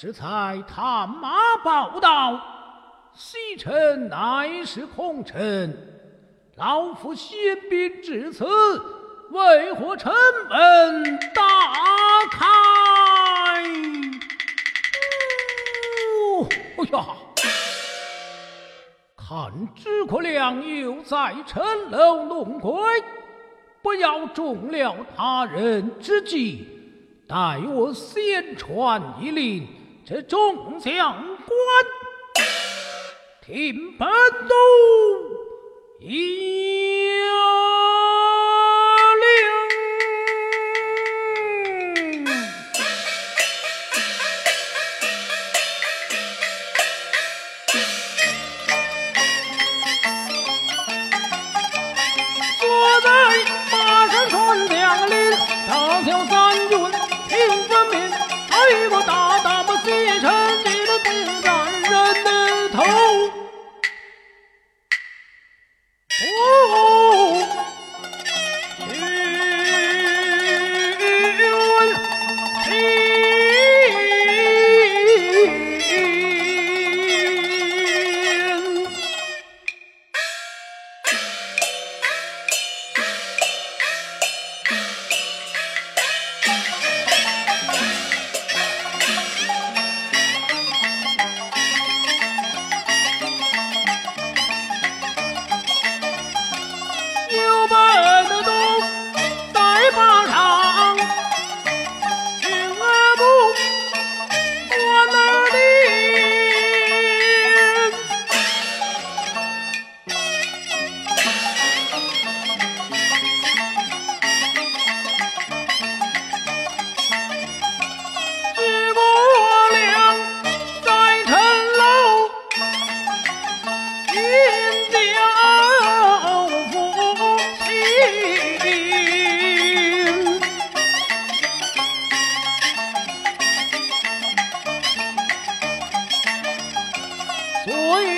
这才探马报道，西城乃是空城，老夫先兵至此，为何城门大开？哦呀！看诸葛亮又在城楼弄鬼，不要中了他人之计，待我先传一令，这众将官 听本都 Oy.